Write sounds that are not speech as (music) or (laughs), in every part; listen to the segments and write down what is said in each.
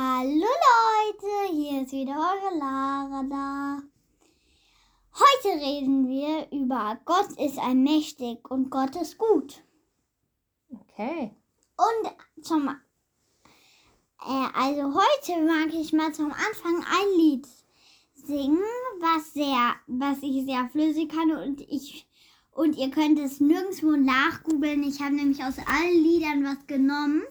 Hallo Leute, hier ist wieder eure Lara da. Heute reden wir über Gott ist allmächtig und Gott ist gut. Okay. Und zum äh, also heute mag ich mal zum Anfang ein Lied singen, was sehr, was ich sehr flüssig kann und ich und ihr könnt es nirgendwo nachgoogeln. Ich habe nämlich aus allen Liedern was genommen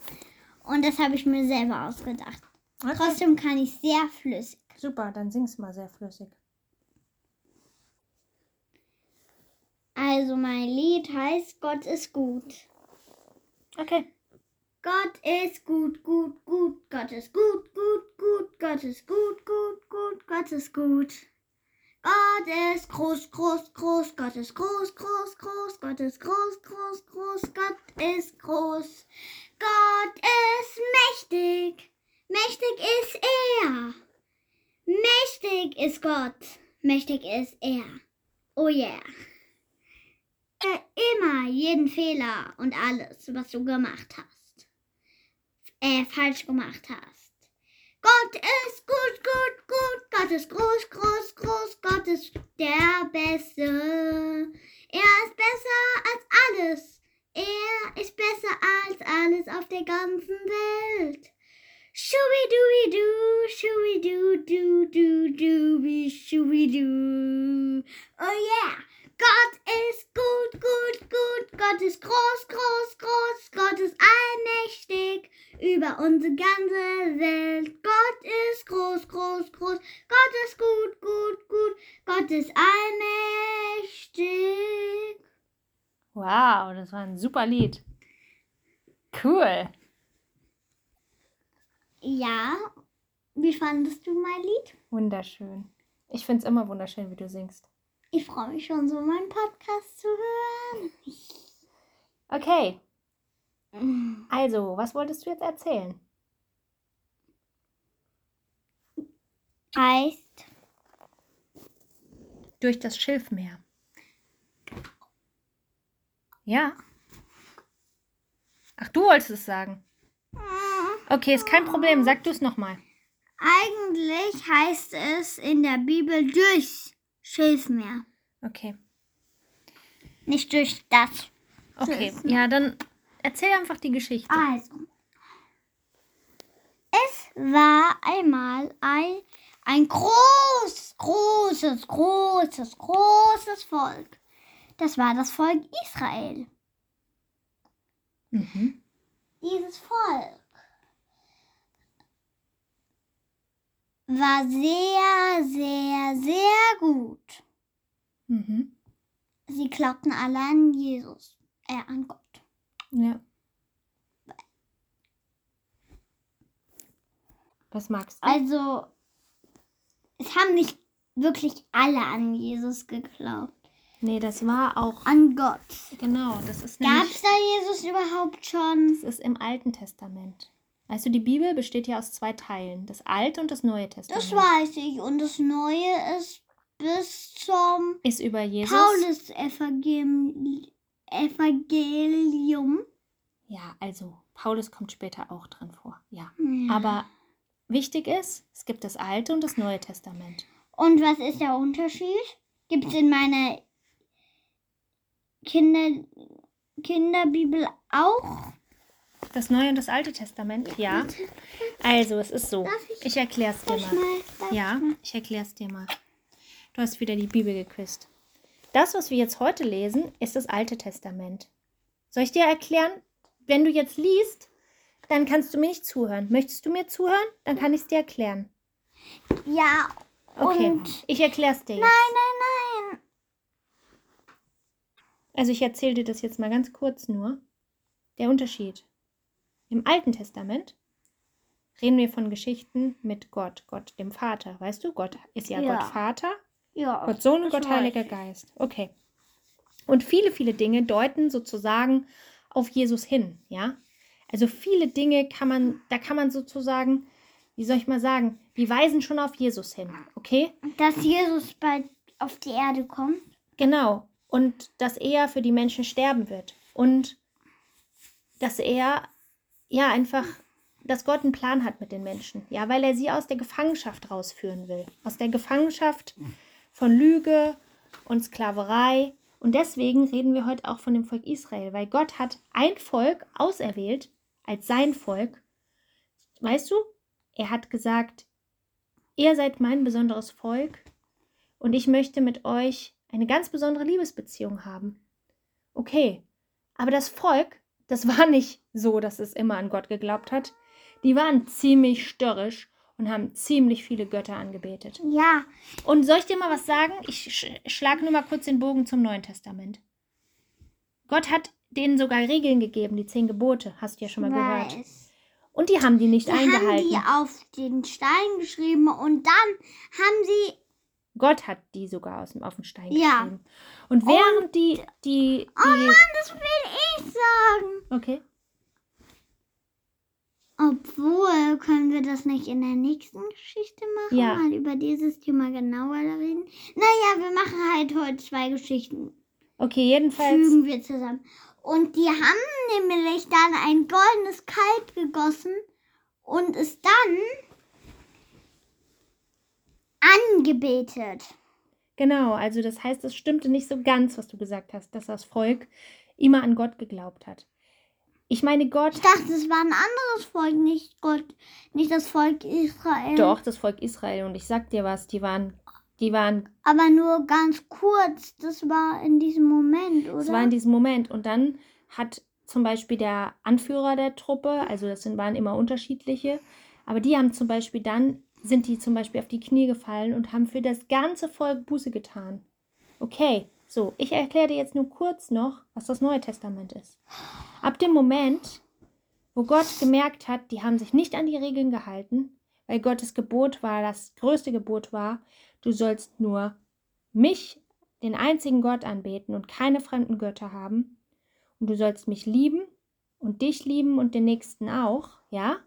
und das habe ich mir selber ausgedacht. Okay. Trotzdem kann ich sehr flüssig. Super, dann sing's mal sehr flüssig. Also mein Lied heißt Gott ist gut. Okay. Gott ist gut, gut, gut. Gott ist gut, gut, gut. Gott ist gut, gut, gut. Gott ist gut. Gott ist groß, groß, groß. Gott ist groß, groß, groß. Gott ist groß, groß, groß. Gott ist groß. Gott ist mächtig. Mächtig ist er. Mächtig ist Gott. Mächtig ist er. Oh yeah. Äh, Immer jeden Fehler und alles, was du gemacht hast. Äh, falsch gemacht hast. Gott ist gut, gut, gut. Gott ist groß, groß, groß. Gott ist der Beste. Er ist besser als alles. Er ist besser als alles auf der ganzen Welt. Shubidubidu, shubidu, du, du, du, wie shubidu. Oh yeah. Gott ist gut, gut, gut. Gott ist groß, groß, groß. Gott ist allmächtig über unsere ganze Welt. Gott ist groß, groß, groß. Gott ist gut, gut, gut. Gott ist allmächtig. Wow, das war ein super Lied. Cool. Ja, wie fandest du mein Lied? Wunderschön. Ich find's immer wunderschön, wie du singst. Ich freue mich schon so, meinen Podcast zu hören. Okay. Also, was wolltest du jetzt erzählen? Heißt, Durch das Schilfmeer. Ja. Ach, du wolltest es sagen. Okay, ist kein Problem. Sag du es nochmal. eigentlich heißt es in der Bibel durchs Schilfmeer, Okay. nicht durch das. Okay. Schilfmeer. Ja, dann erzähl einfach die Geschichte. Also, es war einmal ein, ein groß, großes, großes, großes Volk. Das war das Volk Israel. Mhm. Dieses Volk war sehr, sehr, sehr gut. Mhm. Sie glaubten alle an Jesus, äh, an Gott. Ja. Was magst du? Also, es haben nicht wirklich alle an Jesus geglaubt. Nee, das war auch. An Gott. Genau, das ist Gab es da Jesus überhaupt schon? Das ist im Alten Testament. Weißt du, die Bibel besteht ja aus zwei Teilen: das Alte und das Neue Testament. Das weiß ich. Und das Neue ist bis zum Ist über Jesus. Paulus-Evangelium. Evangelium. Ja, also Paulus kommt später auch dran vor. Ja. Ja. Aber wichtig ist, es gibt das Alte und das Neue Testament. Und was ist der Unterschied? Gibt es in meiner Kinder, Kinderbibel auch? Das Neue und das Alte Testament, ja. Also, es ist so. Ich- erkläre es dir mal. Ja, ich erkläre es dir mal. Du hast wieder die Bibel geküsst. Das, was wir jetzt heute lesen, ist das Alte Testament. Soll ich dir erklären? Wenn du jetzt liest, dann kannst du mir nicht zuhören. Möchtest du mir zuhören? Dann kann ich es dir erklären. Ja. Okay, Und ich erkläre es dir jetzt. nein, nein, nein. Also ich erzähle dir das jetzt mal ganz kurz nur. Der Unterschied. Im Alten Testament reden wir von Geschichten mit Gott, Gott dem Vater. Weißt du, Gott ist ja, Ja. Gott Vater, Ja. Gott Sohn und Gott Heiliger ich. Geist. Okay. Und viele, viele Dinge deuten sozusagen auf Jesus hin, ja? Also viele Dinge kann man, da kann man sozusagen, wie soll ich mal sagen, die weisen schon auf Jesus hin, okay? Dass Jesus bald auf die Erde kommt. Genau. Und dass er für die Menschen sterben wird. Und dass er ja einfach dass Gott einen Plan hat mit den Menschen. Ja, weil er sie aus der Gefangenschaft rausführen will. Aus der Gefangenschaft von Lüge und Sklaverei. Und deswegen reden wir heute auch von dem Volk Israel, weil Gott hat ein Volk auserwählt als sein Volk. Weißt du, er hat gesagt, ihr seid mein besonderes Volk und ich möchte mit euch eine ganz besondere Liebesbeziehung haben. Okay, aber das Volk, das war nicht so, dass es immer an Gott geglaubt hat. Die waren ziemlich störrisch und haben ziemlich viele Götter angebetet. Ja, Und soll ich dir mal was sagen? Ich sch schlage nur mal kurz den Bogen zum Neuen Testament. Gott hat denen sogar Regeln gegeben, die zehn Gebote, hast du ja schon mal gehört. weiß. Und die haben die nicht Die haben eingehalten. die auf den Stein geschrieben und dann haben sie Gott hat die sogar aus dem, auf den Stein Ja. geschrieben. Und während die, die, die, Oh Mann, das will ich sagen. okay, Obwohl, können wir das nicht in der nächsten Geschichte machen? Ja. Mal über dieses Thema genauer reden. Naja, wir machen halt heute zwei Geschichten. okay, jedenfalls, Fügen wir zusammen. Und die haben nämlich dann ein goldenes Kalb gegossen und es dann angebetet. Genau, also das heißt, es stimmte nicht so ganz, was du gesagt hast, dass das Volk immer an Gott geglaubt hat. Ich meine, Gott, Ich dachte, es war ein anderes Volk, nicht Gott, nicht das Volk Israel. doch, das Volk Israel, und ich sag dir was, die waren, die waren Aber nur ganz kurz. Das war in diesem Moment, oder? Es war in diesem Moment. Und dann hat zum Beispiel der Anführer der Truppe, also das sind, waren immer unterschiedliche, aber die haben zum Beispiel dann, sind die zum Beispiel auf die Knie gefallen und haben für das ganze Volk Buße getan. Okay, so, ich erkläre dir jetzt nur kurz noch, was das Neue Testament ist. Ab dem Moment, wo Gott gemerkt hat, die haben sich nicht an die Regeln gehalten, weil Gottes Gebot war, das größte Gebot war, du sollst nur mich, den einzigen Gott anbeten und keine fremden Götter haben. Und du sollst mich lieben und dich lieben und den Nächsten auch, ja?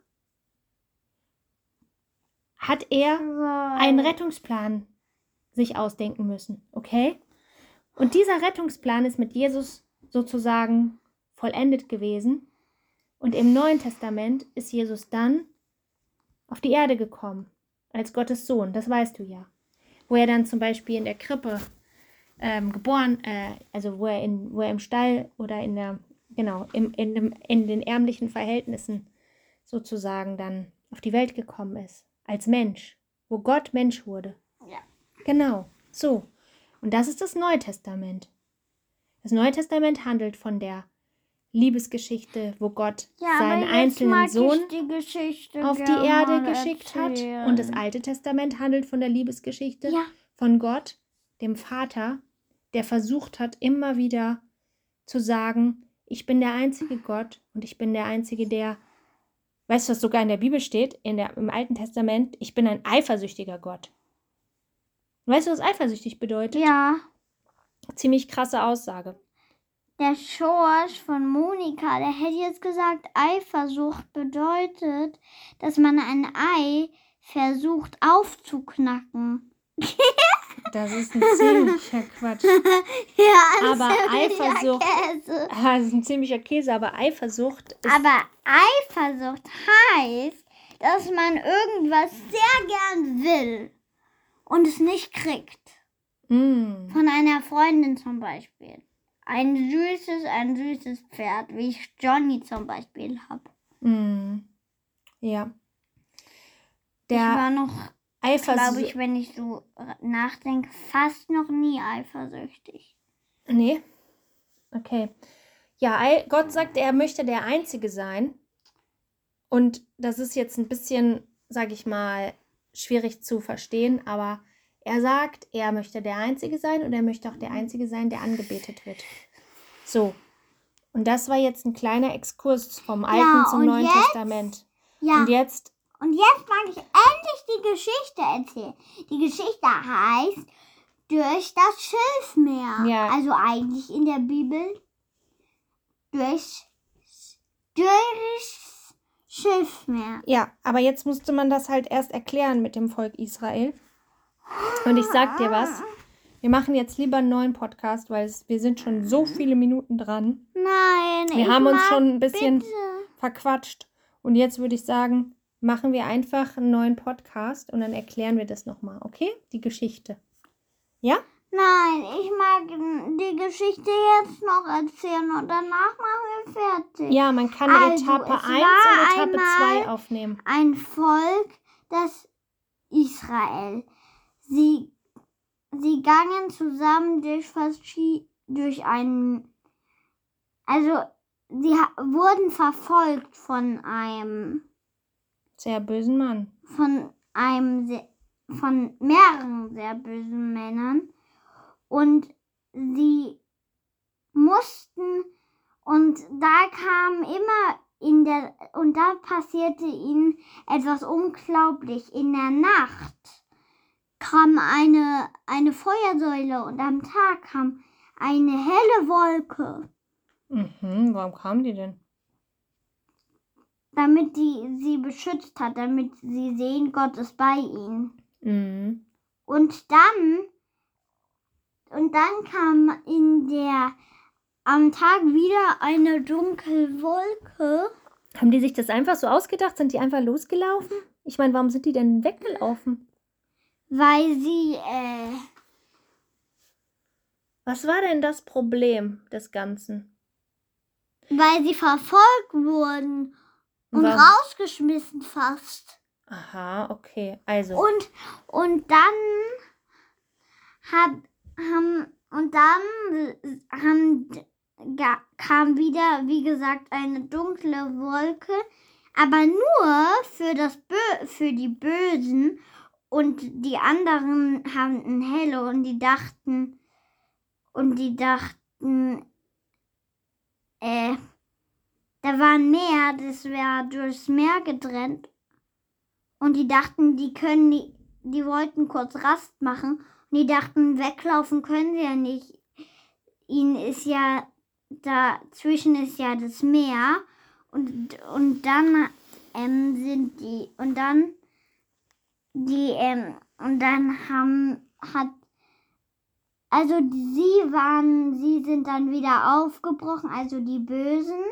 Hat er einen Rettungsplan sich ausdenken müssen, okay? Und dieser Rettungsplan ist mit Jesus sozusagen vollendet gewesen. Und im Neuen Testament ist Jesus dann auf die Erde gekommen, als Gottes Sohn, das weißt du ja. Wo er dann zum Beispiel in der Krippe ähm, geboren, äh, also wo er, in, wo er im Stall oder in der, genau, im, in, dem, in den ärmlichen Verhältnissen sozusagen dann auf die Welt gekommen ist, als Mensch, wo Gott Mensch wurde. Ja. Genau, so. Und das ist das Neue Testament. Das Neue Testament handelt von der Liebesgeschichte, wo Gott Ja, seinen einzelnen Sohn die auf die Erde geschickt hat. Und das Alte Testament handelt von der Liebesgeschichte Ja. von Gott, dem Vater, der versucht hat, immer wieder zu sagen, ich bin der einzige Gott und ich bin der einzige, der, weißt du, was sogar in der Bibel steht, in der, im Alten Testament, ich bin ein eifersüchtiger Gott. Weißt du, was eifersüchtig bedeutet? Ja, Ziemlich krasse Aussage. der Schorsch von Monika, der hätte jetzt gesagt, Eifersucht bedeutet, dass man ein Ei versucht aufzuknacken. (laughs) Das ist ein ziemlicher Quatsch. (laughs) ja, Aber Eifersucht- Käse. (laughs) Das ist ein ziemlicher Käse, aber Eifersucht ist Aber Eifersucht heißt, dass man irgendwas sehr gern will und es nicht kriegt. Mm. Von einer Freundin zum Beispiel. Ein süßes, ein süßes Pferd, wie ich Johnny zum Beispiel habe. Mm. Ja. Ich Der war noch, glaube Eifersucht. ich, wenn ich so nachdenke, fast noch nie eifersüchtig. Nee. Okay. Ja, Gott sagt, er möchte der Einzige sein. Und das ist jetzt ein bisschen, sag ich mal, schwierig zu verstehen, aber er sagt, er möchte der Einzige sein und er möchte auch der Einzige sein, der angebetet wird. So. Und das war jetzt ein kleiner Exkurs vom Alten Ja, zum Neuen jetzt? Testament. Ja, Und jetzt, und jetzt mag ich endlich die Geschichte erzählen. Die Geschichte heißt durch das Schilfmeer. Ja. Also eigentlich in der Bibel durch, durchs Schilfmeer. ja, aber jetzt musste man das halt erst erklären mit dem Volk Israel. Und ich sag dir was, wir machen jetzt lieber einen neuen Podcast, weil es, wir sind schon so viele Minuten dran. Nein, Wir haben uns schon ein bisschen bitte. verquatscht. Und jetzt würde ich sagen, machen wir einfach einen neuen Podcast und dann erklären wir das nochmal, okay? Die Geschichte. Ja? Nein, ich mag die Geschichte jetzt noch erzählen und danach machen wir fertig. Ja, man kann Also, Etappe es 1 und Etappe einmal 2 aufnehmen. Ein Volk, das Israel. Sie, sie gangen zusammen durch verschied durch einen, also sie wurden verfolgt von einem Sehr bösen Mann. von einem von mehreren sehr bösen Männern und sie mussten und da kam immer in der und da passierte ihnen etwas unglaublich in der Nacht kam eine eine Feuersäule und am Tag kam eine helle Wolke Mhm, warum kamen die denn? Damit die sie beschützt hat damit sie sehen Gott ist bei ihnen Mhm. Und dann, und dann kam in der, am Tag wieder eine dunkle Wolke. Haben die sich das einfach so ausgedacht? Sind die einfach losgelaufen? Ich meine, warum sind die denn weggelaufen? Weil sie, äh, Was war denn das Problem des Ganzen? weil sie verfolgt wurden und Warum? rausgeschmissen fast. Aha, okay. Also. Und, und dann hat, haben, und dann haben, kam wieder, wie gesagt, eine dunkle Wolke, aber nur für das Bö für die Bösen und die anderen haben ein helle und die dachten, und die dachten, äh, da war ein Meer, das wäre durchs Meer getrennt und die dachten, die können die, die wollten kurz Rast machen. Und die dachten, weglaufen können sie ja nicht. Ihnen ist ja, dazwischen ist ja das Meer. Und, und dann ähm, sind die, und dann, die, ähm, und dann haben, hat, also sie waren, sie sind dann wieder aufgebrochen, also die Bösen.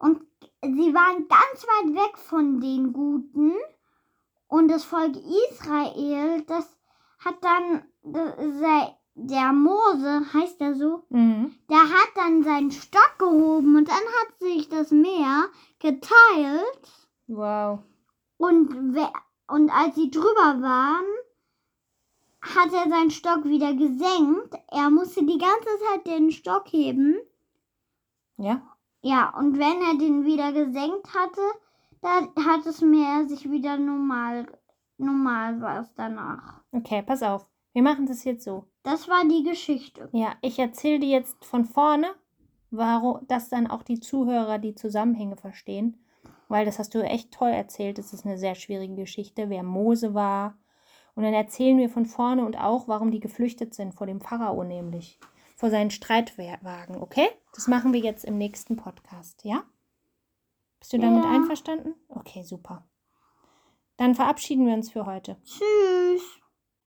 Und sie waren ganz weit weg von den Guten. Und das Volk Israel, das hat dann, sei- der Mose, heißt er so, Mhm. der hat dann seinen Stock gehoben und dann hat sich das Meer geteilt. Wow. Und, und als sie drüber waren, hat er seinen Stock wieder gesenkt. Er musste die ganze Zeit den Stock heben. Ja. Ja, und wenn er den wieder gesenkt hatte, dann hat das Meer sich wieder normal, normal war es danach. Okay, pass auf. Wir machen das jetzt so. Das war die Geschichte. Ja, ich erzähle dir jetzt von vorne, warum, dass dann auch die Zuhörer die Zusammenhänge verstehen. Weil das hast du echt toll erzählt. Das ist eine sehr schwierige Geschichte, wer Mose war. Und dann erzählen wir von vorne und auch, warum die geflüchtet sind vor dem Pharao nämlich. Vor seinen Streitwagen, okay? Das machen wir jetzt im nächsten Podcast, ja? Bist du damit Ja. einverstanden? Okay, super. Dann verabschieden wir uns für heute. Tschüss.